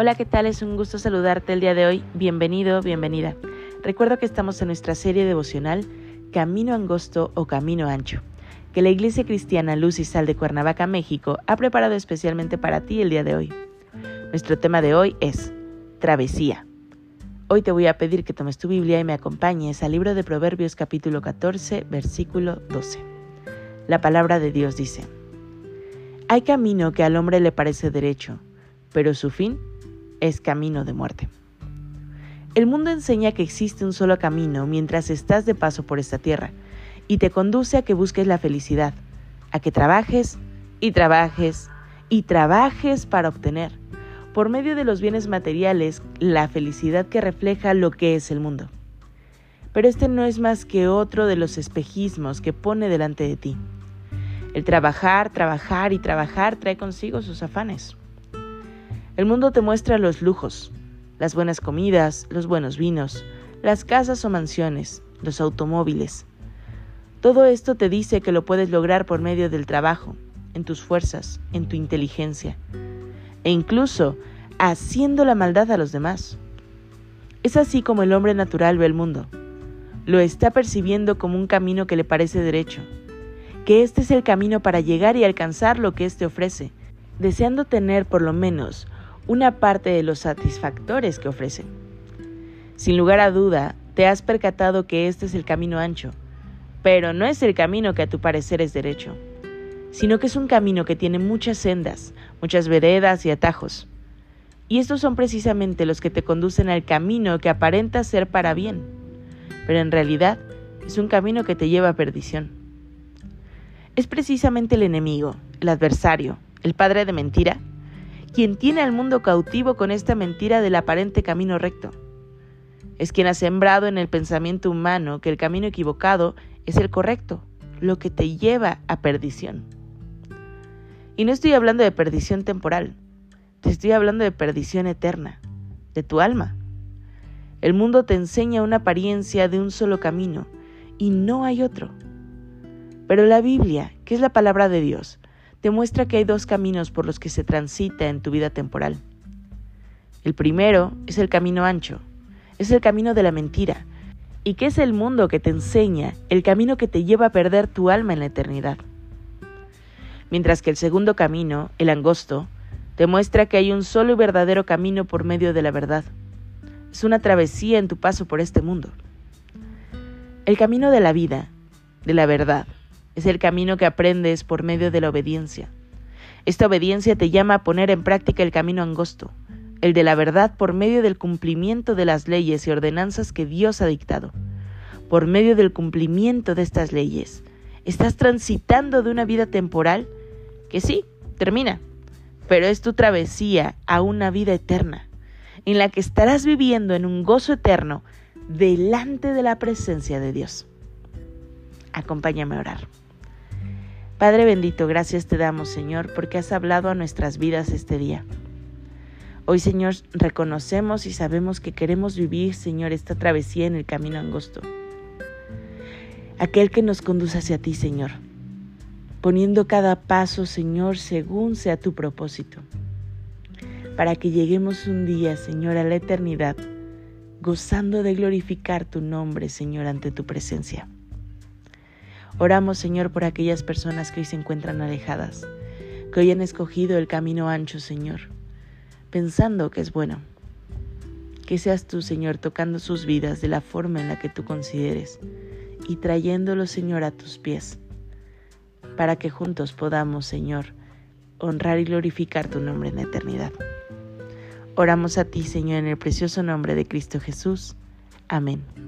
Hola, ¿qué tal? Es un gusto saludarte el día de hoy. Bienvenido, bienvenida. Recuerdo que estamos en nuestra serie devocional Camino Angosto o Camino Ancho, que la Iglesia Cristiana Luz y Sal de Cuernavaca, México, ha preparado especialmente para ti el día de hoy. Nuestro tema de hoy es Travesía. Hoy te voy a pedir que tomes tu Biblia y me acompañes al libro de Proverbios capítulo 14, versículo 12. La palabra de Dios dice, Hay camino que al hombre le parece derecho, pero su fin es camino de muerte. El mundo enseña que existe un solo camino mientras estás de paso por esta tierra y te conduce a que busques la felicidad, a que trabajes y trabajes y trabajes para obtener, por medio de los bienes materiales, la felicidad que refleja lo que es el mundo. Pero este no es más que otro de los espejismos que pone delante de ti. El trabajar, trabajar y trabajar trae consigo sus afanes. El mundo te muestra los lujos, las buenas comidas, los buenos vinos, las casas o mansiones, los automóviles. Todo esto te dice que lo puedes lograr por medio del trabajo, en tus fuerzas, en tu inteligencia, e incluso haciendo la maldad a los demás. Es así como el hombre natural ve el mundo. Lo está percibiendo como un camino que le parece derecho, que este es el camino para llegar y alcanzar lo que éste ofrece, deseando tener por lo menos una parte de los satisfactores que ofrecen. Sin lugar a duda, te has percatado que este es el camino ancho, pero no es el camino que a tu parecer es derecho, sino que es un camino que tiene muchas sendas, muchas veredas y atajos. Y estos son precisamente los que te conducen al camino que aparenta ser para bien, pero en realidad es un camino que te lleva a perdición. Es precisamente el enemigo, el adversario, el padre de mentira, quien tiene al mundo cautivo con esta mentira del aparente camino recto. Es quien ha sembrado en el pensamiento humano que el camino equivocado es el correcto, lo que te lleva a perdición. Y no estoy hablando de perdición temporal, te estoy hablando de perdición eterna, de tu alma. El mundo te enseña una apariencia de un solo camino y no hay otro. Pero la Biblia, que es la palabra de Dios, demuestra que hay dos caminos por los que se transita en tu vida temporal. El primero es el camino ancho, es el camino de la mentira, y que es el mundo que te enseña, el camino que te lleva a perder tu alma en la eternidad. Mientras que el segundo camino, el angosto, demuestra que hay un solo y verdadero camino por medio de la verdad. Es una travesía en tu paso por este mundo. El camino de la vida, de la verdad, es el camino que aprendes por medio de la obediencia. Esta obediencia te llama a poner en práctica el camino angosto, el de la verdad por medio del cumplimiento de las leyes y ordenanzas que Dios ha dictado. Por medio del cumplimiento de estas leyes, estás transitando de una vida temporal que sí, termina, pero es tu travesía a una vida eterna, en la que estarás viviendo en un gozo eterno delante de la presencia de Dios. Acompáñame a orar. Padre bendito, gracias te damos, Señor, porque has hablado a nuestras vidas este día. Hoy, Señor, reconocemos y sabemos que queremos vivir, Señor, esta travesía en el camino angosto. Aquel que nos conduce hacia ti, Señor, poniendo cada paso, Señor, según sea tu propósito, para que lleguemos un día, Señor, a la eternidad, gozando de glorificar tu nombre, Señor, ante tu presencia. Oramos, Señor, por aquellas personas que hoy se encuentran alejadas, que hoy han escogido el camino ancho, Señor, pensando que es bueno. Que seas tú, Señor, tocando sus vidas de la forma en la que tú consideres y trayéndolos, Señor, a tus pies, para que juntos podamos, Señor, honrar y glorificar tu nombre en la eternidad. Oramos a ti, Señor, en el precioso nombre de Cristo Jesús. Amén.